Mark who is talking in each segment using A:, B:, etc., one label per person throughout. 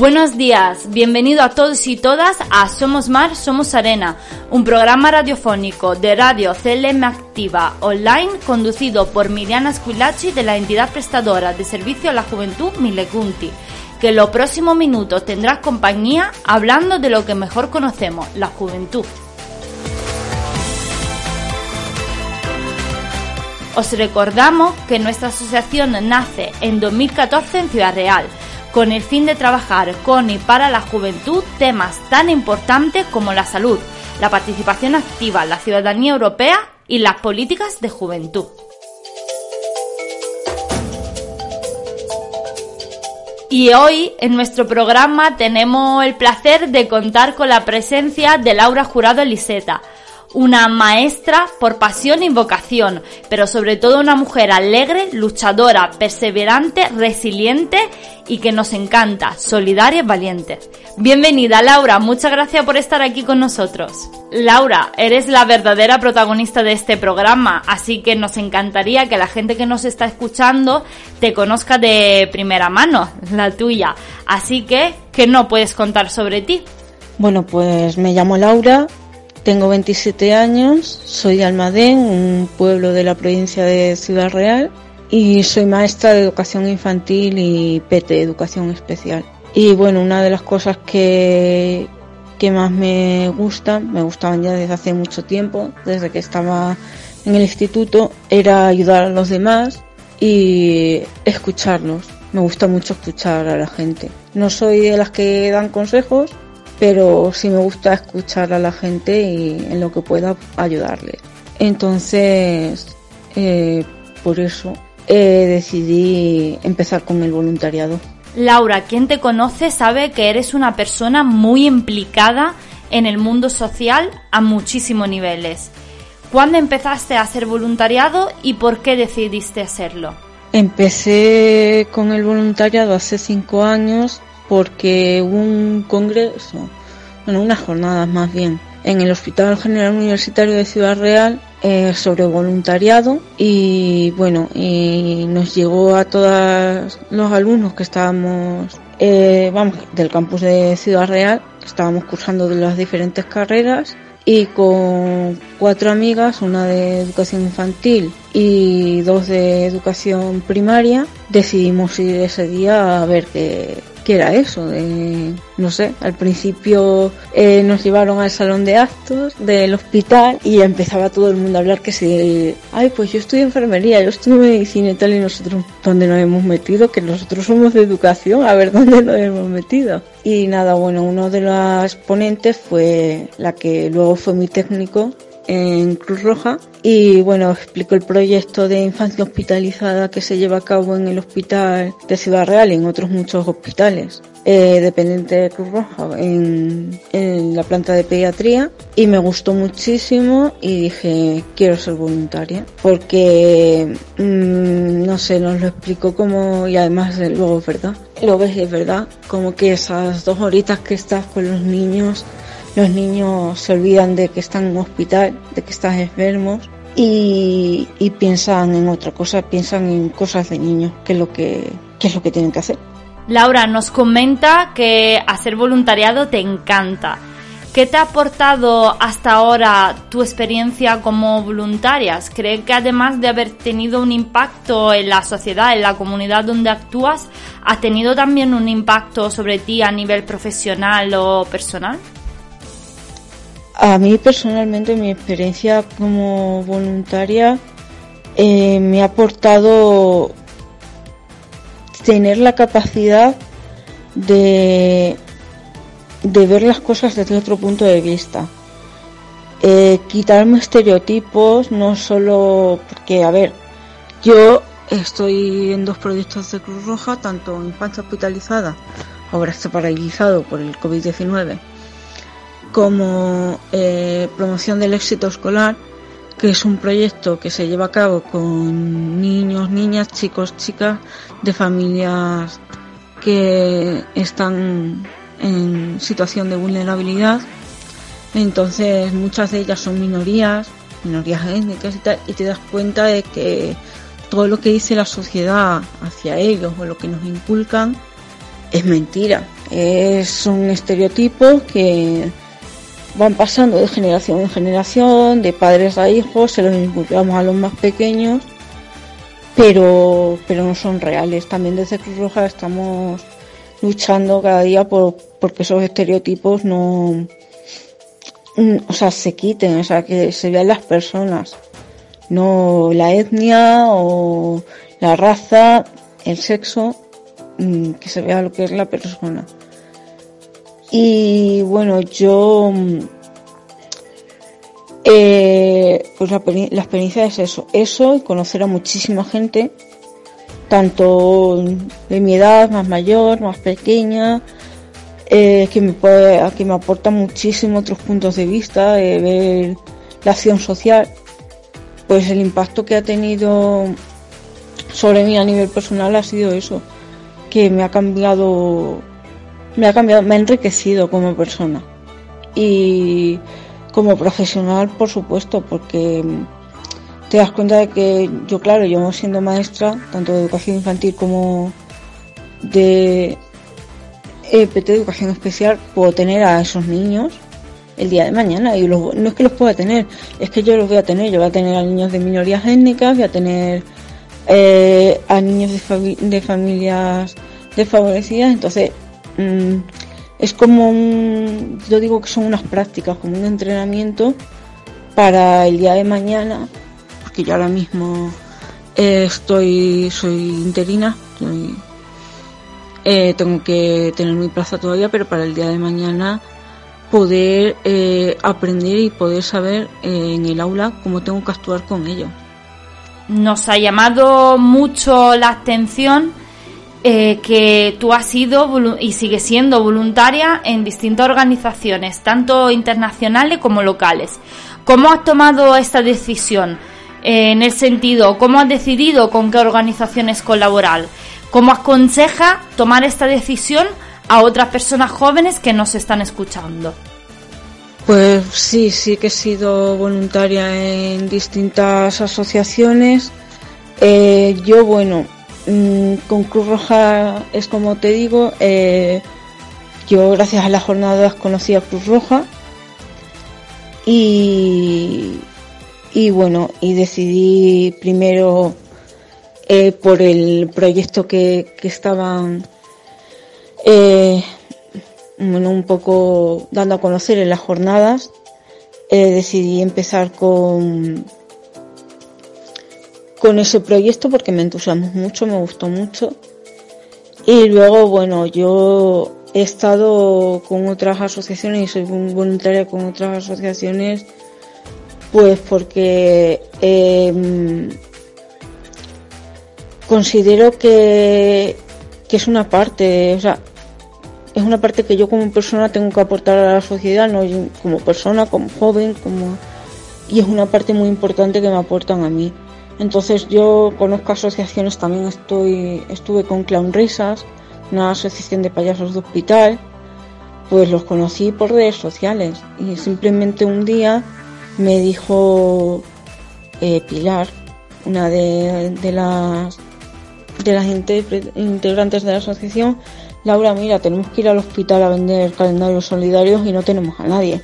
A: Buenos días, bienvenido a todos y todas a Somos Mar, Somos Arena, un programa radiofónico de Radio CLM Activa online conducido por Miriana Squillaci de la entidad prestadora de servicio a la juventud Milecunti, que en los próximos minutos tendrá compañía hablando de lo que mejor conocemos, la juventud. Os recordamos que nuestra asociación nace en 2014 en Ciudad Real con el fin de trabajar con y para la juventud temas tan importantes como la salud, la participación activa, la ciudadanía europea y las políticas de juventud. Y hoy en nuestro programa tenemos el placer de contar con la presencia de Laura Jurado Eliseta, una maestra por pasión y vocación, pero sobre todo una mujer alegre, luchadora, perseverante, resiliente y que nos encanta, solidaria y valiente. Bienvenida Laura, muchas gracias por estar aquí con nosotros. Laura, eres la verdadera protagonista de este programa, así que nos encantaría que la gente que nos está escuchando te conozca de primera mano, la tuya. Así que, ¿qué no puedes contar sobre ti?
B: Bueno, pues me llamo Laura, tengo 27 años, soy de Almadén, un pueblo de la provincia de Ciudad Real, y soy maestra de educación infantil y PT, educación especial. Y bueno, una de las cosas que, que más me gustan, me gustaban ya desde hace mucho tiempo, desde que estaba en el instituto, era ayudar a los demás y escucharlos. Me gusta mucho escuchar a la gente. No soy de las que dan consejos, pero sí me gusta escuchar a la gente y en lo que pueda ayudarle. Entonces, eh, por eso eh, decidí empezar con el voluntariado.
A: Laura, quien te conoce sabe que eres una persona muy implicada en el mundo social a muchísimos niveles. ¿Cuándo empezaste a hacer voluntariado y por qué decidiste hacerlo?
B: Empecé con el voluntariado hace cinco años porque hubo un congreso, bueno, unas jornadas más bien, en el Hospital General Universitario de Ciudad Real eh, sobre voluntariado y bueno, y nos llegó a todos los alumnos que estábamos, eh, vamos, del campus de Ciudad Real, que estábamos cursando de las diferentes carreras y con cuatro amigas, una de educación infantil y dos de educación primaria, decidimos ir ese día a ver qué, era eso. No sé, al principio eh, nos llevaron al salón de actos del hospital y empezaba todo el mundo a hablar que si, ay, pues yo estudio enfermería, yo estudio medicina y tal, y nosotros, ¿dónde nos hemos metido? Que nosotros somos de educación, a ver dónde nos hemos metido. Y nada, bueno, uno de los ponentes fue la que luego fue mi técnico en Cruz Roja. Y bueno, explico el proyecto de infancia hospitalizada que se lleva a cabo en el hospital de Ciudad Real y en otros muchos hospitales eh, dependiente de Cruz Roja en, la planta de pediatría. Y me gustó muchísimo y dije quiero ser voluntaria porque mmm, no sé, nos lo explico como y además luego es verdad, lo ves es verdad, como que esas dos horitas que estás con los niños los niños se olvidan de que están en un hospital, de que están enfermos y, piensan en otra cosa, piensan en cosas de niños, que es lo que, que es lo que tienen que hacer.
A: Laura nos comenta que hacer voluntariado te encanta. ¿Qué te ha aportado hasta ahora tu experiencia como voluntarias? ¿Cree que además de haber tenido un impacto en la sociedad, en la comunidad donde actúas, ha tenido también un impacto sobre ti a nivel profesional o personal?
B: A mí personalmente mi experiencia como voluntaria eh, me ha aportado tener la capacidad de, de ver las cosas desde otro punto de vista. Eh, quitarme estereotipos, no solo porque, a ver, yo estoy en dos proyectos de Cruz Roja, tanto Infancia Hospitalizada, ahora está paralizado por el COVID-19, como eh, Promoción del Éxito Escolar, que es un proyecto que se lleva a cabo con niños, niñas, chicos, chicas de familias que están en situación de vulnerabilidad. Entonces muchas de ellas son minorías, minorías étnicas y tal, y te das cuenta de que todo lo que dice la sociedad hacia ellos o lo que nos inculcan es mentira. Es un estereotipo que van pasando de generación en generación, de padres a hijos, se los inculcamos a los más pequeños, pero, pero no son reales. También desde Cruz Roja estamos luchando cada día por porque esos estereotipos no, mm, o sea, se quiten, o sea, que se vean las personas, no la etnia o la raza, el sexo, mm, que se vea lo que es la persona. Y bueno, yo, mm, eh, pues la, la, experiencia es eso, eso y conocer a muchísima gente, tanto de mi edad, más mayor, más pequeña, eh, que me puede, que me aporta muchísimo otros puntos de vista, ver la acción social, pues el impacto que ha tenido sobre mí a nivel personal ha sido eso, que me ha cambiado me ha cambiado, me ha enriquecido como persona y como profesional, por supuesto, porque te das cuenta de que yo, claro, yo siendo maestra, tanto de educación infantil como de EPT educación especial, puedo tener a esos niños el día de mañana. Y no es que los pueda tener, es que yo los voy a tener. Yo voy a tener a niños de minorías étnicas, voy a tener eh, a niños de, de familias desfavorecidas. Entonces, Mm, es como un, yo digo que son unas prácticas, como un entrenamiento para el día de mañana, porque yo ahora mismo eh, estoy, soy interina, eh, tengo que tener mi plaza todavía, pero para el día de mañana poder eh, aprender y poder saber en el aula cómo tengo que actuar con ellos.
A: Nos ha llamado mucho la atención eh, que tú has sido y sigues siendo voluntaria en distintas organizaciones, tanto internacionales como locales. ¿Cómo has tomado esta decisión? Eh, en el sentido, ¿cómo has decidido con qué organizaciones colaborar? ¿Cómo aconseja tomar esta decisión a otras personas jóvenes que nos están escuchando?
B: Pues sí, sí que he sido voluntaria en distintas asociaciones. Eh, yo, bueno, Mm, con Cruz Roja es como te digo, eh, yo gracias a las jornadas conocí a Cruz Roja y, y bueno, y decidí primero eh, por el proyecto que, que estaban eh, bueno, un poco dando a conocer en las jornadas, decidí empezar con con ese proyecto porque me entusiasmó mucho, me gustó mucho. Y luego, bueno, yo he estado con otras asociaciones y soy voluntaria con otras asociaciones, pues porque em, considero que, que es una parte, o sea, es una parte que yo como persona tengo que aportar a la sociedad, no como persona, como joven, como y es una parte muy importante que me aportan a mí. Entonces yo conozco asociaciones, también estoy, estuve con Clown Risas, una asociación de payasos de hospital, pues los conocí por redes sociales y simplemente un día me dijo eh, Pilar, una de, las de las integrantes de la asociación, Laura, mira, tenemos que ir al hospital a vender calendarios solidarios y no tenemos a nadie.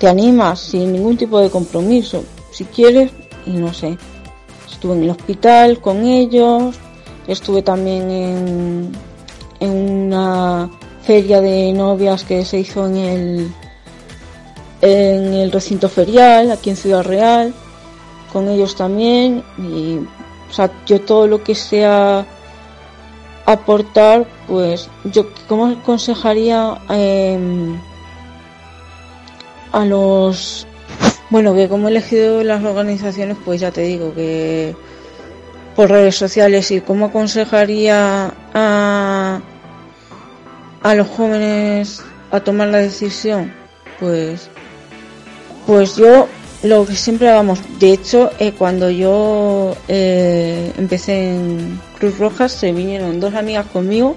B: ¿Te animas? Sin ningún tipo de compromiso. Si quieres, y no sé. Estuve en el hospital con ellos, estuve también en, en una feria de novias que se hizo en el, en el recinto ferial, aquí en Ciudad Real, con ellos también. Y, o sea, yo todo lo que sea aportar, pues yo como aconsejaría em, a los bueno, que como he elegido las organizaciones, pues ya te digo que por redes sociales y cómo aconsejaría a, a los jóvenes a tomar la decisión, pues, pues yo lo que siempre hagamos, de hecho, eh, cuando yo eh, empecé en Cruz Roja, se vinieron dos amigas conmigo,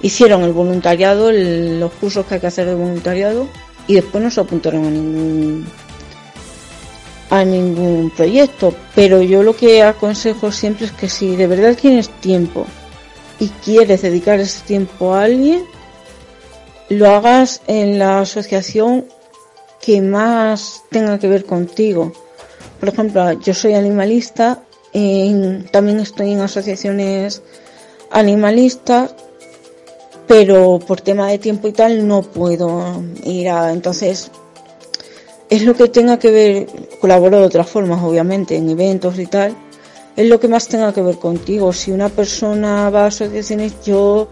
B: hicieron el voluntariado, los cursos que hay que hacer de voluntariado, y después no se apuntaron a ningún a ningún proyecto, pero yo lo que aconsejo siempre es que si de verdad tienes tiempo y quieres dedicar ese tiempo a alguien, lo hagas en la asociación que más tenga que ver contigo. Por ejemplo, yo soy animalista, también estoy en asociaciones animalistas, pero por tema de tiempo y tal no puedo ir a, entonces es lo que tenga que ver, colaboro de otras formas, obviamente, en eventos y tal, es lo que más tenga que ver contigo. Si una persona va a asociaciones, yo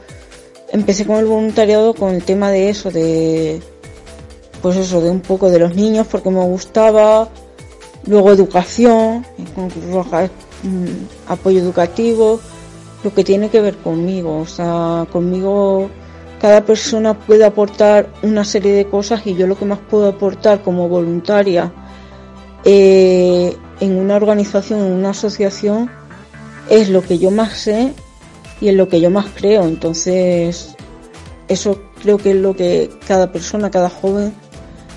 B: empecé con el voluntariado con el tema de eso, de pues eso, de un poco de los niños porque me gustaba, luego educación, con apoyo educativo, lo que tiene que ver conmigo, o sea, conmigo cada persona puede aportar una serie de cosas y yo lo que más puedo aportar como voluntaria eh, en una organización, en una asociación, es lo que yo más sé y en lo que yo más creo. Entonces, eso creo que es lo que cada persona, cada joven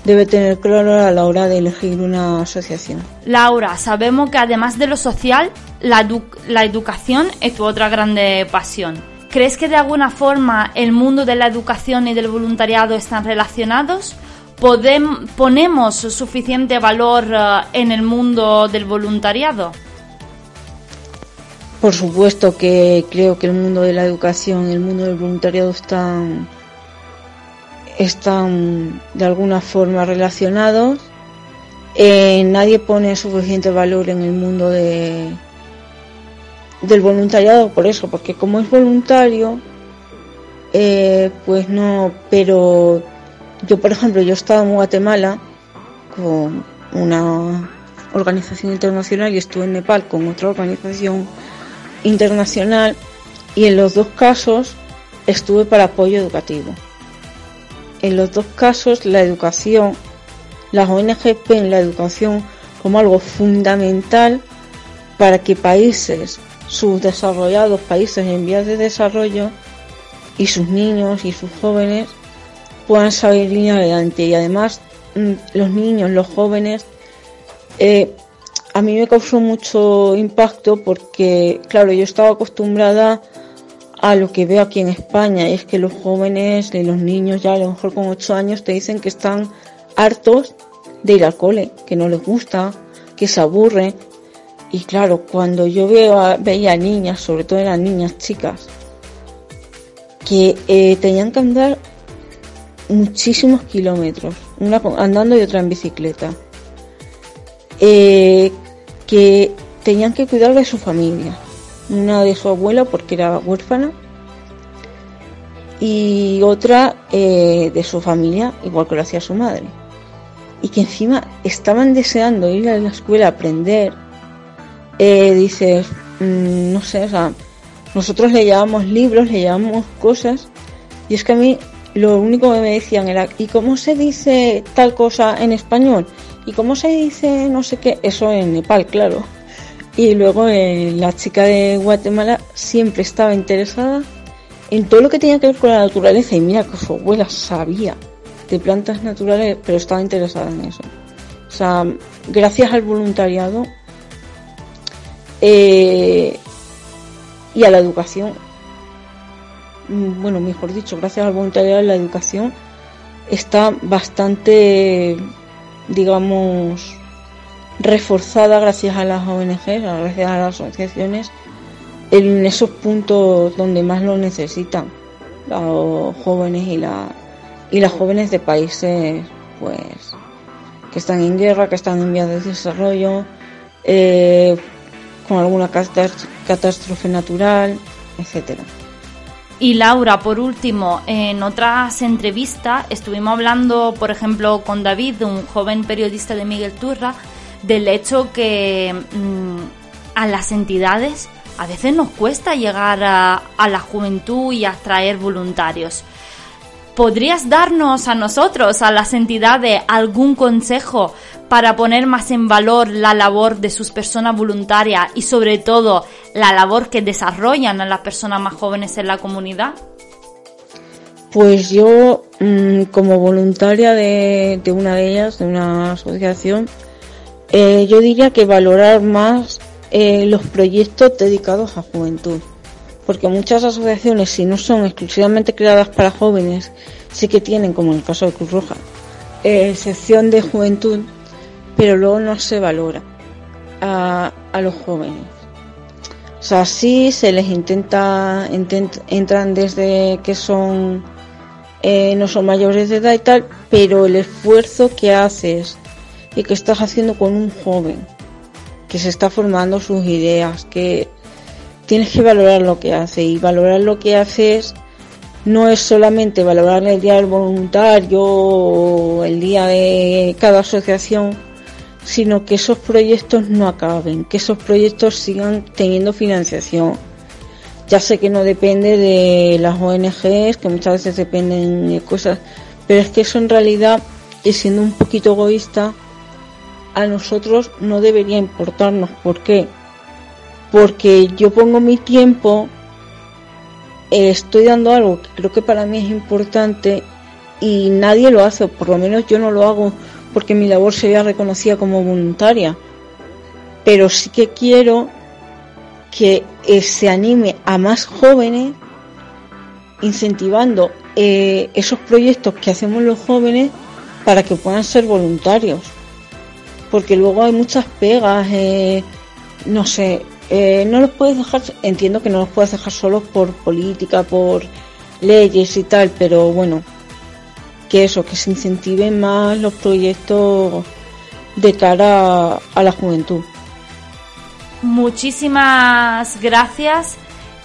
B: debe tener claro a la hora de elegir una asociación.
A: Laura, sabemos que además de lo social, la, la educación es tu otra grande pasión. ¿Crees que de alguna forma el mundo de la educación y del voluntariado están relacionados? ¿Ponemos suficiente valor eh, en el mundo del voluntariado?
B: Por supuesto que creo que el mundo de la educación y el mundo del voluntariado están están de alguna forma relacionados. Eh, nadie pone suficiente valor en el mundo de, del voluntariado por eso, porque como es voluntario, eh, pues no, pero yo por ejemplo, yo estaba en Guatemala con una organización internacional y estuve en Nepal con otra organización internacional y en los dos casos estuve para apoyo educativo. En los dos casos, la educación, las ONG ven la educación como algo fundamental para que países, subdesarrollados, países en vías de desarrollo, y sus niños y sus jóvenes puedan salir adelante. Y además, mm, los niños, los jóvenes, eh, a mí me causó mucho impacto porque, claro, yo estaba acostumbrada a lo que veo aquí en España, y es que los jóvenes, los niños ya a lo mejor con 8 años te dicen que están hartos de ir al cole, que no les gusta, que se aburren. Y claro, cuando yo veo veía niñas, sobre todo eran niñas chicas, que eh, tenían que andar muchísimos kilómetros, una andando y otra en bicicleta, eh, que tenían que cuidar de su familia, una de su abuela porque era huérfana y otra eh, de su familia, igual que lo hacía su madre. Y que encima estaban deseando ir a la escuela a aprender. Eh, dices, mm, no sé, o sea, nosotros le llevamos libros, le llevamos cosas, y es que a mí lo único que me decían era, ¿y cómo se dice tal cosa en español? ¿Y cómo se dice no sé qué? Eso en Nepal, claro. Y luego eh, la chica de Guatemala siempre estaba interesada en todo lo que tenía que ver con la naturaleza. Y mira que su abuela sabía de plantas naturales, pero estaba interesada en eso. O sea, gracias al voluntariado eh, y a la educación, mm, bueno, mejor dicho, gracias al voluntariado la educación, está bastante, digamos, reforzada gracias a las ONG, gracias a las asociaciones, en esos puntos donde más lo necesitan los jóvenes y, la, y las jóvenes de países pues que están en guerra, que están en vías de desarrollo, eh, con alguna catástrofe natural, etcétera.
A: Y Laura, por último, en otras entrevistas estuvimos hablando, por ejemplo, con David, un joven periodista de Miguel Turra, del hecho que mm, a las entidades a veces nos cuesta llegar a, a la juventud y atraer voluntarios. ¿Podrías darnos a nosotros, a las entidades, algún consejo para poner más en valor la labor de sus personas voluntarias y sobre todo la labor que desarrollan a las personas más jóvenes en la comunidad?
B: Pues yo, mm, como voluntaria de, una de ellas, de una asociación, eh, yo diría que valorar más eh, los proyectos dedicados a juventud. Porque muchas asociaciones, si no son exclusivamente creadas para jóvenes, sí que tienen, como en el caso de Cruz Roja, eh, sección de juventud, pero luego no se valora a, los jóvenes. O sea, sí se les intenta, entran desde que son eh, no son mayores de edad y tal, pero el esfuerzo que haces y que estás haciendo con un joven que se está formando sus ideas, que tienes que valorar lo que hace y valorar lo que haces no es solamente valorar el día del voluntario o el día de cada asociación, sino que esos proyectos no acaben, que esos proyectos sigan teniendo financiación ya sé que no depende de las ONGs, que muchas veces dependen de cosas, pero es que eso en realidad, y siendo un poquito egoísta, a nosotros no debería importarnos. ¿Por qué? Porque yo pongo mi tiempo, eh, estoy dando algo que creo que para mí es importante y nadie lo hace, por lo menos yo no lo hago porque mi labor sería reconocida como voluntaria. Pero sí que quiero que eh, se anime a más jóvenes incentivando eh, esos proyectos que hacemos los jóvenes para que puedan ser voluntarios. Porque luego hay muchas pegas, eh, no sé, no los puedes dejar, entiendo que no los puedes dejar solos por política, por leyes y tal, pero bueno, que eso, que se incentiven más los proyectos de cara a la juventud.
A: Muchísimas gracias,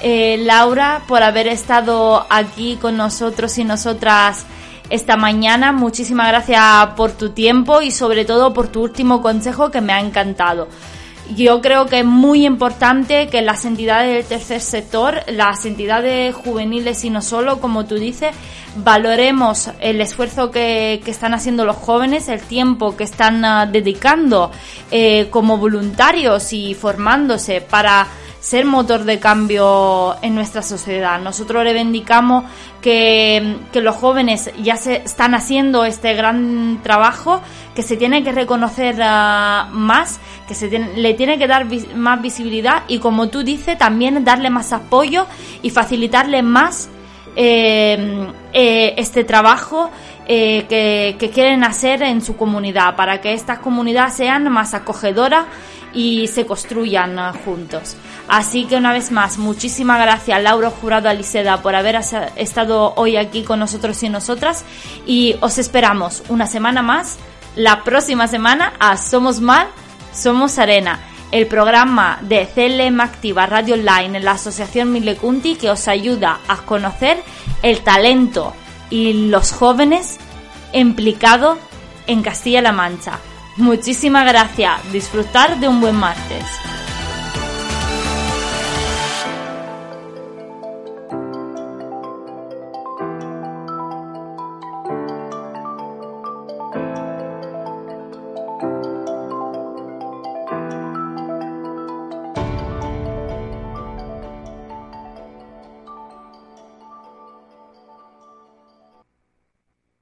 A: eh, Laura, por haber estado aquí con nosotros y nosotras esta mañana. Muchísimas gracias por tu tiempo y sobre todo por tu último consejo que me ha encantado. Yo creo que es muy importante que las entidades del tercer sector, las entidades juveniles y no solo, como tú dices, valoremos el esfuerzo que, están haciendo los jóvenes, el tiempo que están ah, dedicando eh, como voluntarios y formándose para ser motor de cambio en nuestra sociedad. Nosotros reivindicamos que, que los jóvenes ya se están haciendo este gran trabajo, que se tiene que reconocer ah, más, que se le tiene que dar más visibilidad y como tú dices, también darle más apoyo y facilitarle más eh, eh, este trabajo eh, que, quieren hacer en su comunidad para que estas comunidades sean más acogedoras y se construyan juntos. Así que una vez más, muchísimas gracias Laura Jurado Aliseda por haber estado hoy aquí con nosotros y nosotras y os esperamos una semana más, la próxima semana a Somos Mar, Somos Arena, el programa de CLM Activa Radio Online en la Asociación Milecunti que os ayuda a conocer el talento y los jóvenes implicados en Castilla-La Mancha. Muchísimas gracias, disfrutar de un buen martes.